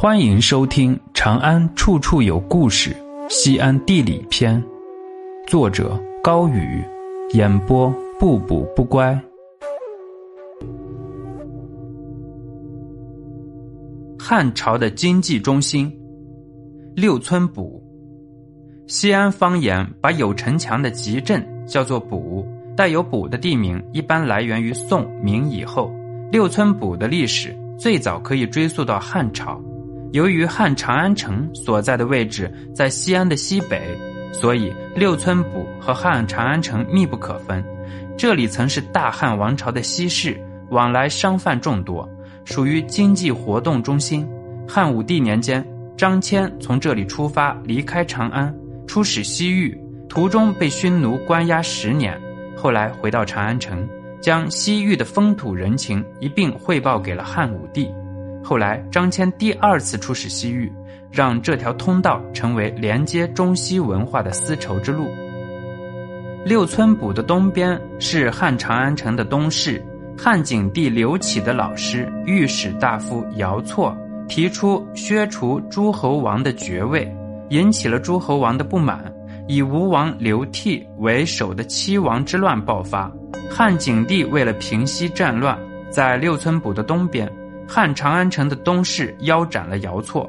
欢迎收听《长安处处有故事·西安地理篇》，作者高宇，演播不补不乖。汉朝的经济中心六村堡，西安方言把有城墙的集镇叫做堡，带有堡的地名一般来源于宋明以后。六村堡的历史最早可以追溯到汉朝。由于汉长安城所在的位置在西安的西北，所以六村堡和汉长安城密不可分。这里曾是大汉王朝的西市，往来商贩众多，属于经济活动中心。汉武帝年间，张骞从这里出发，离开长安，出使西域，途中被匈奴关押十年，后来回到长安城，将西域的风土人情一并汇报给了汉武帝。后来，张骞第二次出使西域，让这条通道成为连接中西文化的丝绸之路。六村堡的东边是汉长安城的东市。汉景帝刘启的老师御史大夫姚错提出削除诸侯王的爵位，引起了诸侯王的不满。以吴王刘濞为首的七王之乱爆发。汉景帝为了平息战乱，在六村堡的东边。汉长安城的东市腰斩了姚错，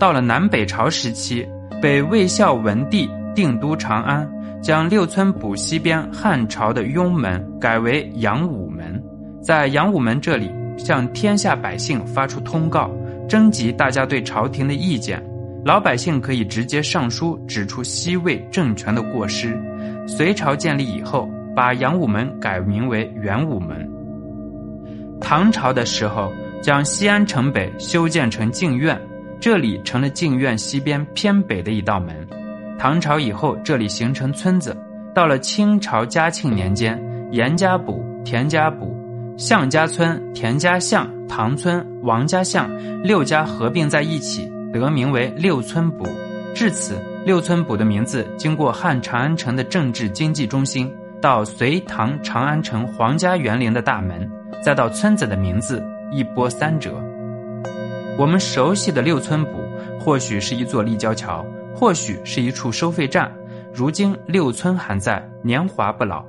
到了南北朝时期，北魏孝文帝定都长安，将六村堡西边汉朝的雍门改为阳武门，在阳武门这里向天下百姓发出通告，征集大家对朝廷的意见，老百姓可以直接上书指出西魏政权的过失。隋朝建立以后，把阳武门改名为元武门。唐朝的时候。将西安城北修建成静院，这里成了静院西边偏北的一道门。唐朝以后，这里形成村子。到了清朝嘉庆年间，严家堡、田家堡、向家村、田家巷、唐村、王家巷六家合并在一起，得名为六村堡。至此，六村堡的名字经过汉长安城的政治经济中心，到隋唐长安城皇家园林的大门，再到村子的名字。一波三折，我们熟悉的六村堡或许是一座立交桥，或许是一处收费站。如今六村还在，年华不老，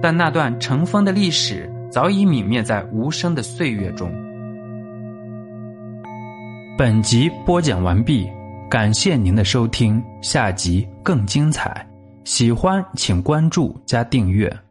但那段尘封的历史早已泯灭在无声的岁月中。本集播讲完毕，感谢您的收听，下集更精彩。喜欢请关注加订阅。